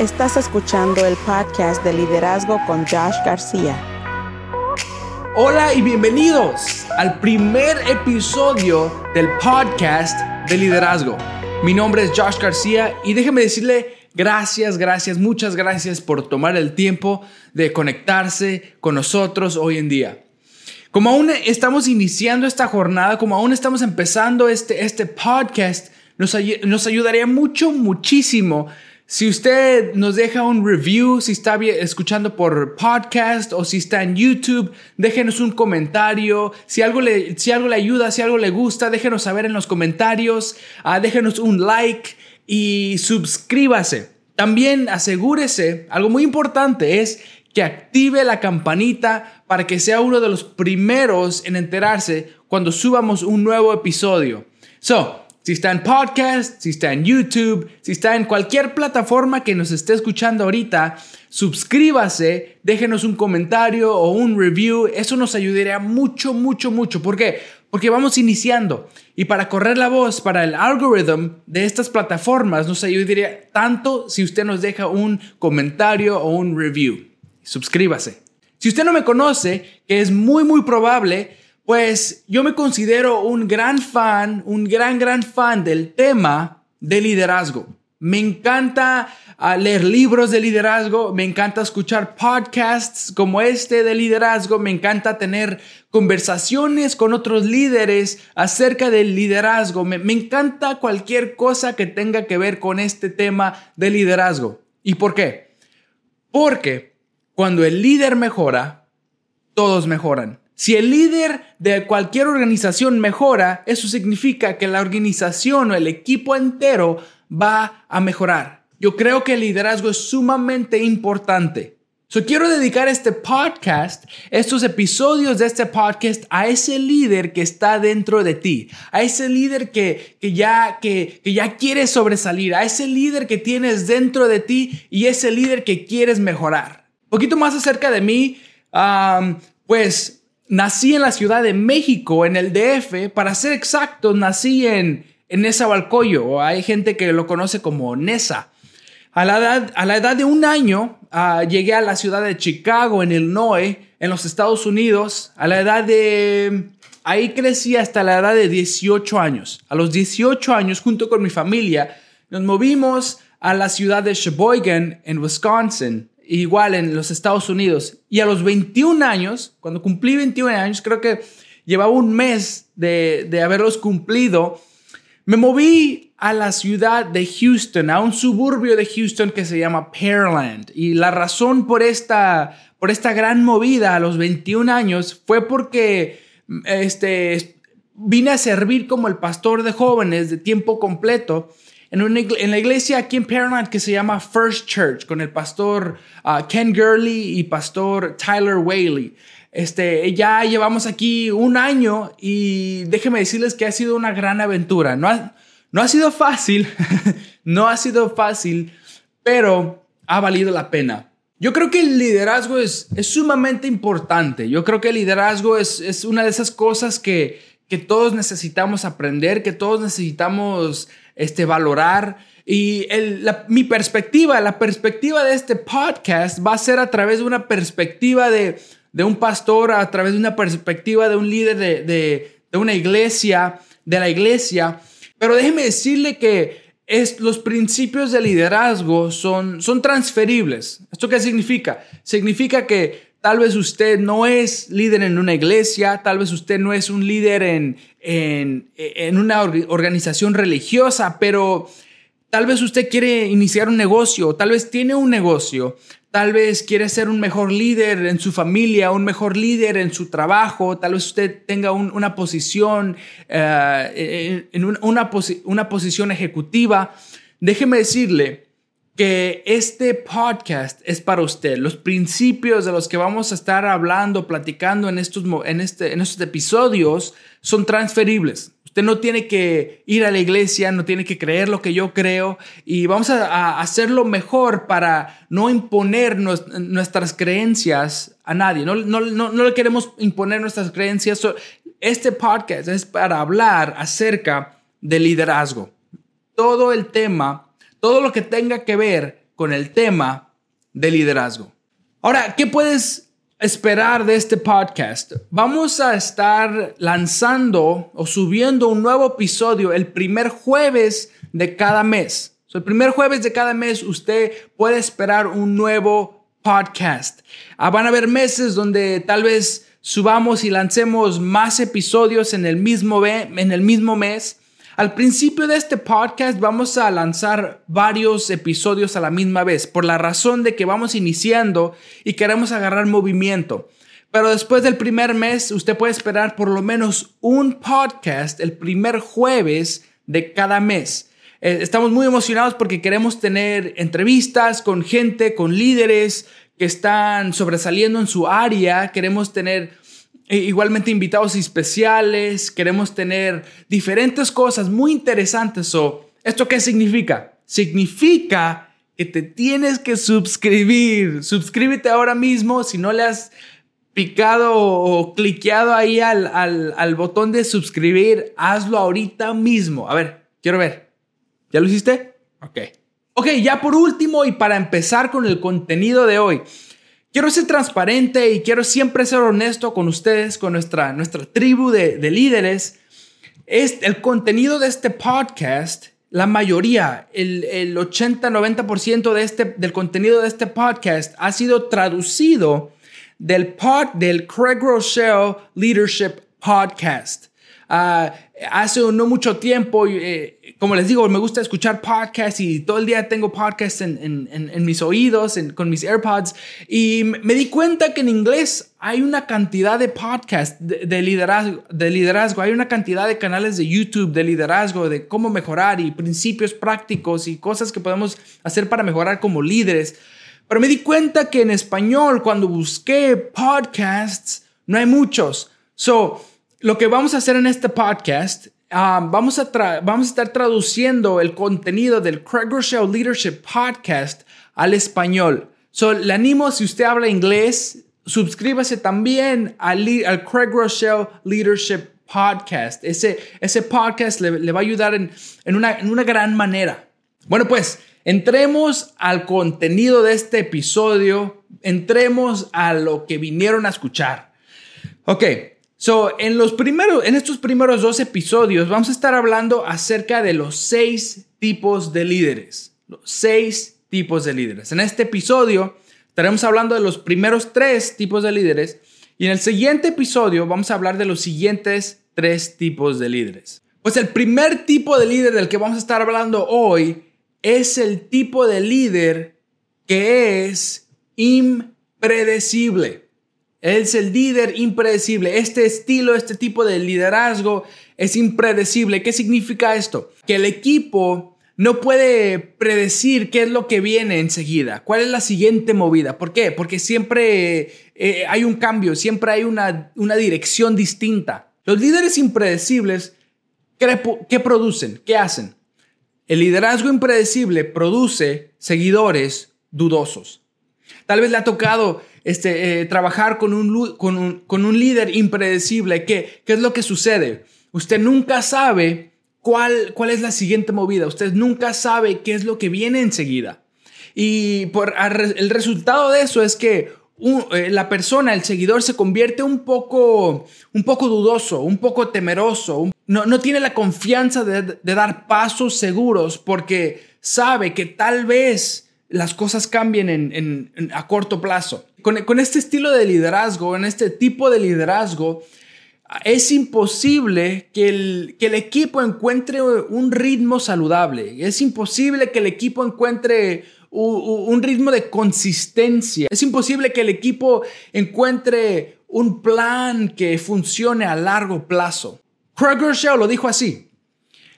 Estás escuchando el podcast de liderazgo con Josh García. Hola y bienvenidos al primer episodio del podcast de liderazgo. Mi nombre es Josh García y déjeme decirle gracias, gracias, muchas gracias por tomar el tiempo de conectarse con nosotros hoy en día. Como aún estamos iniciando esta jornada, como aún estamos empezando este, este podcast, nos, nos ayudaría mucho, muchísimo si usted nos deja un review, si está escuchando por podcast o si está en YouTube, déjenos un comentario. Si algo le, si algo le ayuda, si algo le gusta, déjenos saber en los comentarios. Uh, déjenos un like y suscríbase. También asegúrese, algo muy importante es que active la campanita para que sea uno de los primeros en enterarse cuando subamos un nuevo episodio. So, si está en podcast, si está en YouTube, si está en cualquier plataforma que nos esté escuchando ahorita, suscríbase, déjenos un comentario o un review. Eso nos ayudaría mucho, mucho, mucho. ¿Por qué? Porque vamos iniciando. Y para correr la voz, para el algoritmo de estas plataformas, nos ayudaría tanto si usted nos deja un comentario o un review. Suscríbase. Si usted no me conoce, que es muy, muy probable, pues yo me considero un gran fan, un gran, gran fan del tema de liderazgo. Me encanta ah, leer libros de liderazgo, me encanta escuchar podcasts como este de liderazgo, me encanta tener conversaciones con otros líderes acerca del liderazgo, me, me encanta cualquier cosa que tenga que ver con este tema de liderazgo. ¿Y por qué? Porque cuando el líder mejora, todos mejoran. Si el líder de cualquier organización mejora, eso significa que la organización o el equipo entero va a mejorar. Yo creo que el liderazgo es sumamente importante. So, quiero dedicar este podcast, estos episodios de este podcast a ese líder que está dentro de ti, a ese líder que, que, ya, que, que ya quieres sobresalir, a ese líder que tienes dentro de ti y ese líder que quieres mejorar. Un poquito más acerca de mí, um, pues nací en la Ciudad de México, en el DF. Para ser exacto, nací en, en o Hay gente que lo conoce como Nesa. A la edad, a la edad de un año, ah, llegué a la ciudad de Chicago, en NOE, en los Estados Unidos. A la edad de... Ahí crecí hasta la edad de 18 años. A los 18 años, junto con mi familia, nos movimos a la ciudad de Sheboygan, en Wisconsin igual en los Estados Unidos. Y a los 21 años, cuando cumplí 21 años, creo que llevaba un mes de, de haberlos cumplido, me moví a la ciudad de Houston, a un suburbio de Houston que se llama Pearland. Y la razón por esta, por esta gran movida a los 21 años fue porque este, vine a servir como el pastor de jóvenes de tiempo completo en, la iglesia aquí en Pearland que se llama First Church, con el pastor uh, Ken Gurley y pastor Tyler Whaley. Este, ya llevamos aquí un año y déjenme decirles que ha sido una gran aventura. No ha, no ha sido fácil, no ha sido fácil, pero ha valido la pena. Yo creo que el liderazgo es, es sumamente importante. Yo creo que el liderazgo es, es una de esas cosas que, que todos necesitamos aprender, que todos necesitamos este, valorar. Y mi perspectiva, la perspectiva de este podcast va a ser a través de una perspectiva de, un pastor, a través de una perspectiva de un líder de, una iglesia, de la iglesia. Pero déjeme decirle que es, los principios de liderazgo son, son transferibles. ¿Esto qué significa? Significa que Tal vez usted no es líder en una iglesia, tal vez usted no es un líder en, en, en una organización religiosa, pero tal vez usted quiere iniciar un negocio, tal vez tiene un negocio, tal vez quiere ser un mejor líder en su familia, un mejor líder en su trabajo, tal vez usted tenga una posición, eh, en una, una posición ejecutiva. Déjeme decirle que este podcast es para usted. Los principios de los que vamos a estar hablando, platicando en estos, en este, en estos episodios son transferibles. Usted no tiene que ir a la iglesia, no tiene que creer lo que yo creo y vamos a, hacerlo mejor para no imponer nuestras creencias a nadie. No, no, no, no le queremos imponer nuestras creencias. Este podcast es para hablar acerca de liderazgo. Todo el tema todo lo que tenga que ver con el tema de liderazgo. Ahora, ¿qué puedes esperar de este podcast? Vamos a estar lanzando o subiendo un nuevo episodio el primer jueves de cada mes. el primer jueves de cada mes usted puede esperar un nuevo podcast. Ah, van a haber meses donde tal vez subamos y lancemos más episodios en el mismo, en el mismo mes. Al principio de este podcast vamos a lanzar varios episodios a la misma vez, por la razón de que vamos iniciando y queremos agarrar movimiento. Pero después del primer mes, usted puede esperar por lo menos un podcast el primer jueves de cada mes. Eh, estamos muy emocionados porque queremos tener entrevistas con gente, con líderes, que están sobresaliendo en su área. Queremos tener igualmente invitados especiales. Queremos tener diferentes cosas muy interesantes. ¿Esto qué significa? Significa que te tienes que suscribir. Suscríbete ahora mismo si no le has picado o cliqueado ahí al, al, al botón de suscribir. Hazlo ahorita mismo. A ver, quiero ver. ¿Ya lo hiciste? Ok. Ok, ya por último y para empezar con el contenido de hoy. Quiero ser transparente y quiero siempre ser honesto con ustedes, con nuestra, nuestra tribu de, líderes. Es el contenido de este podcast, la mayoría, el, el 80-90% de este, del contenido de este podcast ha sido traducido del, pod, del Craig Rochelle Leadership Podcast. Ah, hace no mucho tiempo, eh, como les digo, me gusta escuchar podcasts y todo el día tengo podcasts en, mis oídos, con mis AirPods, y me di cuenta que en inglés hay una cantidad de podcasts de, liderazgo, de liderazgo, hay una cantidad de canales de YouTube de liderazgo, de cómo mejorar y principios prácticos y cosas que podemos hacer para mejorar como líderes. Pero me di cuenta que en español, cuando busqué podcasts, no hay muchos. So, lo que vamos a hacer en este podcast, ah, vamos, a vamos a estar traduciendo el contenido del Craig Rochelle Leadership Podcast al español. So, le animo, si usted habla inglés, suscríbase también al, Craig Rochelle Leadership Podcast. Ese, ese podcast le, va a ayudar en, una, en una gran manera. Bueno, pues entremos al contenido de este episodio, entremos a lo que vinieron a escuchar. Ok, So, en, los primeros, en estos primeros dos episodios vamos a estar hablando acerca de los seis tipos de líderes. Los seis tipos de líderes. En este episodio estaremos hablando de los primeros tres tipos de líderes y en el siguiente episodio vamos a hablar de los siguientes tres tipos de líderes. Pues el primer tipo de líder del que vamos a estar hablando hoy es el tipo de líder que es impredecible. Es el líder impredecible. Este estilo, este tipo de liderazgo es impredecible. ¿Qué significa esto? Que el equipo no puede predecir qué es lo que viene enseguida, cuál es la siguiente movida. ¿Por qué? Porque siempre eh, hay un cambio, siempre hay una, una dirección distinta. Los líderes impredecibles, ¿qué producen? ¿Qué hacen? El liderazgo impredecible produce seguidores dudosos. Tal vez le ha tocado este, eh, trabajar con un, con, un, con un, líder impredecible. ¿Qué, ¿Qué es lo que sucede? Usted nunca sabe cuál, cuál es la siguiente movida. Usted nunca sabe qué es lo que viene enseguida. Y por, el resultado de eso es que eh, la persona, el seguidor, se convierte un poco, un poco dudoso, un poco temeroso. no, no, tiene la confianza de, de dar pasos seguros porque sabe que tal vez las cosas cambien en, a corto plazo. Con, este estilo de liderazgo, en este tipo de liderazgo, es imposible que el, equipo encuentre un ritmo saludable. Es imposible que el equipo encuentre un, ritmo de consistencia. Es imposible que el equipo encuentre un plan que funcione a largo plazo. Craig Rochelle lo dijo así.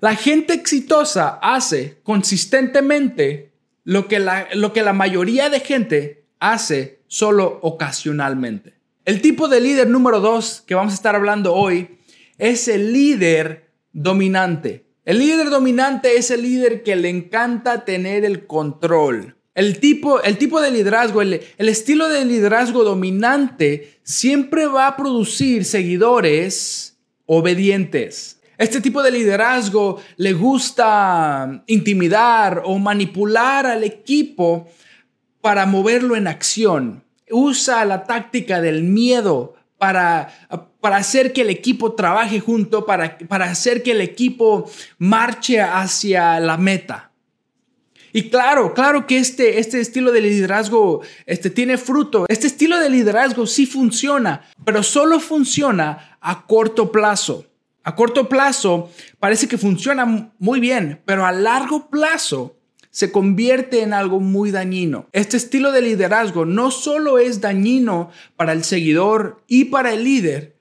La gente exitosa hace consistentemente lo que la, lo que la mayoría de gente hace solo ocasionalmente. El tipo de líder número dos que vamos a estar hablando hoy es el líder dominante. El líder dominante es el líder que le encanta tener el control. El tipo, el tipo de liderazgo, el, el estilo de liderazgo dominante siempre va a producir seguidores obedientes. Este tipo de liderazgo le gusta intimidar o manipular al equipo para moverlo en acción. Usa la táctica del miedo para, para hacer que el equipo trabaje junto, para, para hacer que el equipo marche hacia la meta. Y claro, claro que este, este estilo de liderazgo este, tiene fruto. Este estilo de liderazgo sí funciona, pero solo funciona a corto plazo. A corto plazo parece que funciona muy bien, pero a largo plazo se convierte en algo muy dañino. Este estilo de liderazgo no solo es dañino para el seguidor y para el líder,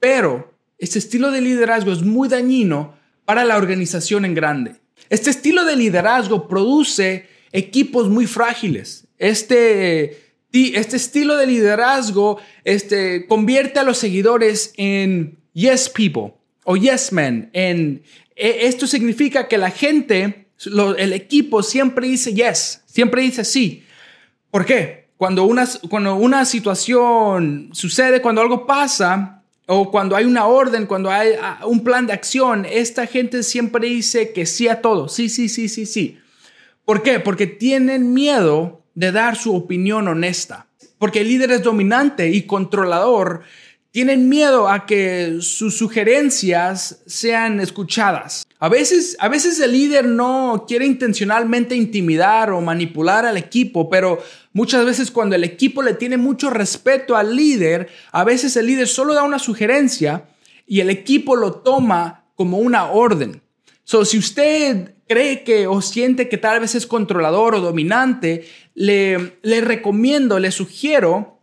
pero este estilo de liderazgo es muy dañino para la organización en grande. Este estilo de liderazgo produce equipos muy frágiles. Este, este estilo de liderazgo este, convierte a los seguidores en yes people o yes men. En, e, esto significa que la gente, el equipo siempre dice yes, siempre dice sí. ¿Por qué? Cuando una, cuando una situación sucede, cuando algo pasa, o cuando hay una orden, cuando hay ah, un plan de acción, esta gente siempre dice que sí a todo. Sí, sí, sí, sí, sí. ¿Por qué? Porque tienen miedo de dar su opinión honesta. Porque el líder es dominante y controlador. Tienen miedo a que sus sugerencias sean escuchadas. A veces, a veces el líder no quiere intencionalmente intimidar o manipular al equipo, pero muchas veces cuando el equipo le tiene mucho respeto al líder, a veces el líder solo da una sugerencia y el equipo lo toma como una orden. So, si usted cree que o siente que tal vez es controlador o dominante, le, le recomiendo, le sugiero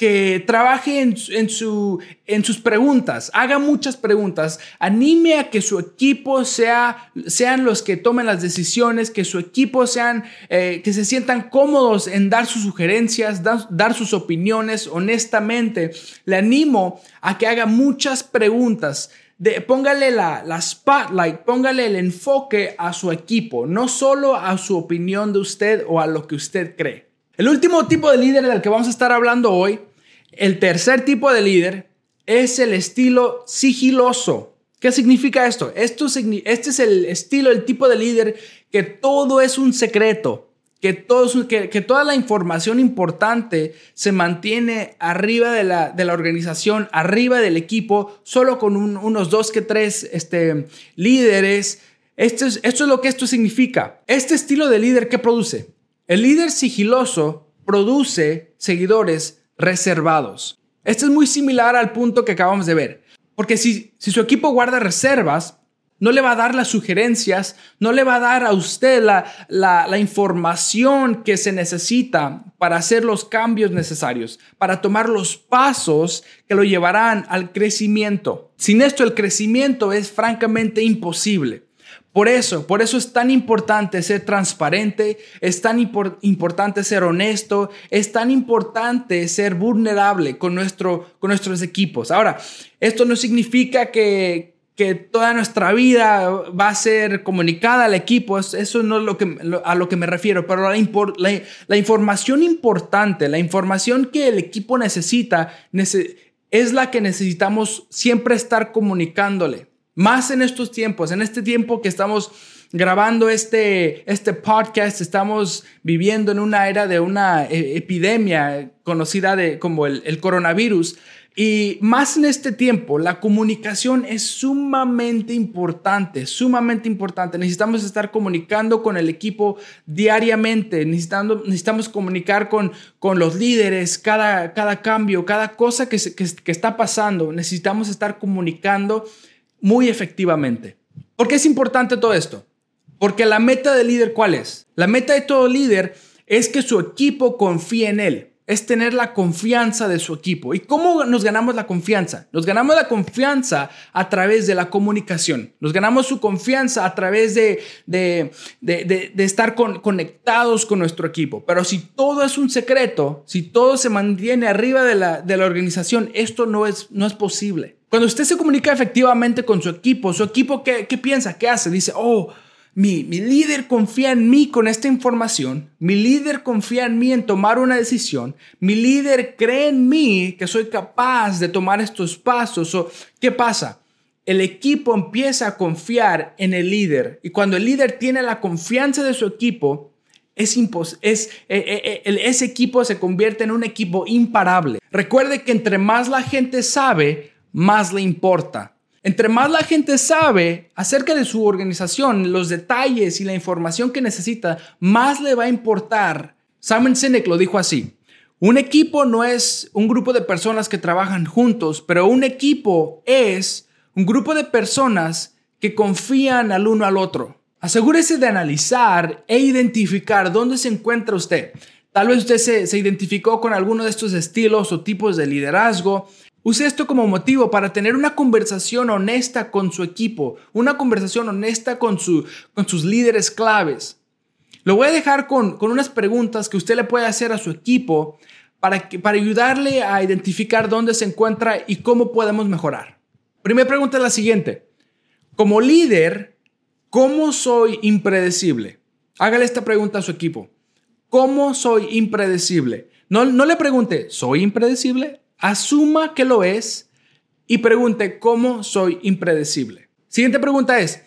que trabaje en, su, en sus preguntas, haga muchas preguntas, anime a que su equipo sea, sean los que tomen las decisiones, que su equipo sean, eh, que se sientan cómodos en dar sus sugerencias, dar, sus opiniones honestamente. Le animo a que haga muchas preguntas. Póngale la, la spotlight, póngale el enfoque a su equipo, no solo a su opinión de usted o a lo que usted cree. El último tipo de líder del que vamos a estar hablando hoy el tercer tipo de líder es el estilo sigiloso. ¿Qué significa esto? esto este es el estilo, el tipo de líder que todo es un secreto, que, todo, que, toda la información importante se mantiene arriba de la, de la organización, arriba del equipo, solo con unos dos que tres este, líderes. Esto es, esto es lo que esto significa. Este estilo de líder, ¿qué produce? El líder sigiloso produce seguidores reservados. Esto es muy similar al punto que acabamos de ver. Porque si, si su equipo guarda reservas, no le va a dar las sugerencias, no le va a dar a usted la, la, información que se necesita para hacer los cambios necesarios, para tomar los pasos que lo llevarán al crecimiento. Sin esto el crecimiento es francamente imposible. Por eso, por eso es tan importante ser transparente, es tan importante ser honesto, es tan importante ser vulnerable con, nuestro, con nuestros equipos. Ahora, esto no significa que, que toda nuestra vida va a ser comunicada al equipo, eso no es lo que, a lo que me refiero, pero la, la, la información importante, la información que el equipo necesita, es la que necesitamos siempre estar comunicándole. Más en estos tiempos, en este tiempo que estamos grabando este, este podcast, estamos viviendo en una era de una eh, epidemia conocida de, como el, el coronavirus. Y más en este tiempo, la comunicación es sumamente importante, sumamente importante. Necesitamos estar comunicando con el equipo diariamente, necesitando, necesitamos comunicar con, con los líderes, cada, cada cambio, cada cosa que, que, que está pasando. Necesitamos estar comunicando muy efectivamente. ¿Por qué es importante todo esto? Porque la meta del líder, ¿cuál es? La meta de todo líder es que su equipo confíe en él. Es tener la confianza de su equipo. ¿Y cómo nos ganamos la confianza? Nos ganamos la confianza a través de la comunicación. Nos ganamos su confianza a través de, de, de, de estar conectados con nuestro equipo. Pero si todo es un secreto, si todo se mantiene arriba de la, de la organización, esto no es, no es posible. Cuando usted se comunica efectivamente con su equipo, su equipo, ¿qué, piensa? ¿Qué hace? Dice, oh, mi, mi líder confía en mí con esta información, mi líder confía en mí en tomar una decisión, mi líder cree en mí que soy capaz de tomar estos pasos. ¿O ¿Qué pasa? el equipo empieza a confiar en el líder. Y cuando el líder tiene la confianza de su equipo, es es, eh, eh, eh, ese equipo se convierte en un equipo imparable. Recuerde que entre más la gente sabe, más le importa. Entre más la gente sabe acerca de su organización, los detalles y la información que necesita, más le va a importar. Simon Sinek lo dijo así. Un equipo no es un grupo de personas que trabajan juntos, pero un equipo es un grupo de personas que confían al uno al otro. Asegúrese de analizar e identificar dónde se encuentra usted. Tal vez usted se, se, identificó con alguno de estos estilos o tipos de liderazgo. Use esto como motivo para tener una conversación honesta con su equipo, una conversación honesta con, su, con sus líderes claves. Lo voy a dejar con, unas preguntas que usted le puede hacer a su equipo para, ayudarle a identificar dónde se encuentra y cómo podemos mejorar. Primera pregunta es la siguiente. Como líder, ¿cómo soy impredecible? Hágale esta pregunta a su equipo. ¿Cómo soy impredecible? No le pregunte, ¿soy impredecible? Asuma que lo es y pregunte, ¿cómo soy impredecible? Siguiente pregunta es,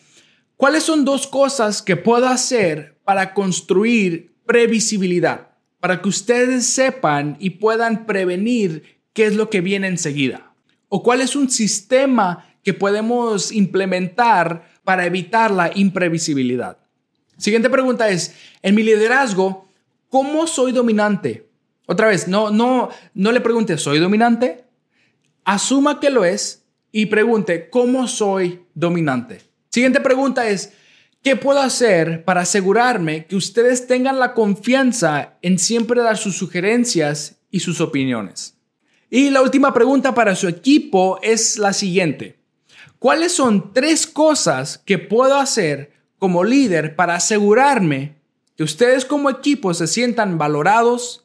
¿cuáles son dos cosas que puedo hacer para construir previsibilidad? Para que ustedes sepan y puedan prevenir qué es lo que viene enseguida. ¿O cuál es un sistema que podemos implementar para evitar la imprevisibilidad? Siguiente pregunta es, en mi liderazgo, ¿cómo soy dominante? Otra vez, no, no, no le pregunte, ¿soy dominante? Asuma que lo es y pregunte, ¿cómo soy dominante? Siguiente pregunta es, ¿qué puedo hacer para asegurarme que ustedes tengan la confianza en siempre dar sus sugerencias y sus opiniones? Y la última pregunta para su equipo es la siguiente. ¿Cuáles son tres cosas que puedo hacer como líder para asegurarme que ustedes como equipo se sientan valorados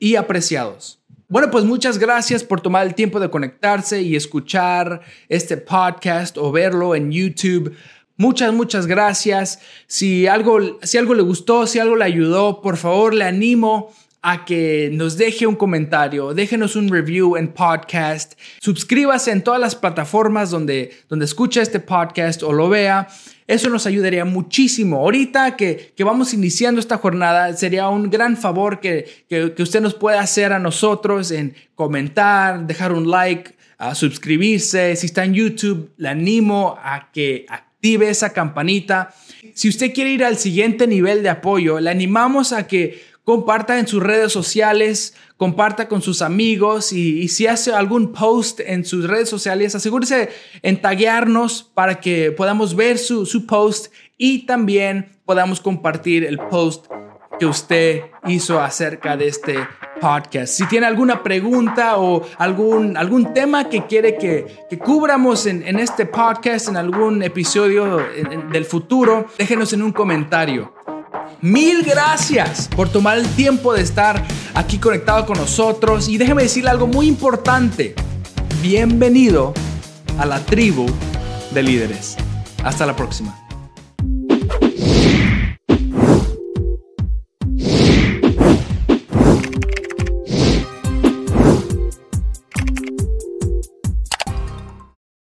y apreciados? Bueno, pues muchas gracias por tomar el tiempo de conectarse y escuchar este podcast o verlo en YouTube. Muchas, muchas gracias. Si algo, si algo le gustó, si algo le ayudó, por favor le animo a que nos deje un comentario, déjenos un review en podcast, suscríbase en todas las plataformas donde, donde escucha este podcast o lo vea. Eso nos ayudaría muchísimo. Ahorita que, que vamos iniciando esta jornada, sería un gran favor que, que, que, usted nos pueda hacer a nosotros en comentar, dejar un like, a suscribirse. Si está en YouTube, le animo a que active esa campanita. Si usted quiere ir al siguiente nivel de apoyo, le animamos a que comparta en sus redes sociales, comparta con sus amigos y, si hace algún post en sus redes sociales, asegúrese en taguearnos para que podamos ver su, su post y también podamos compartir el post que usted hizo acerca de este podcast. Si tiene alguna pregunta o algún, algún tema que quiere que, que cubramos en, en, este podcast, en algún episodio del futuro, déjenos en un comentario. Mil gracias por tomar el tiempo de estar aquí conectado con nosotros y déjeme decirle algo muy importante. Bienvenido a la tribu de líderes. Hasta la próxima.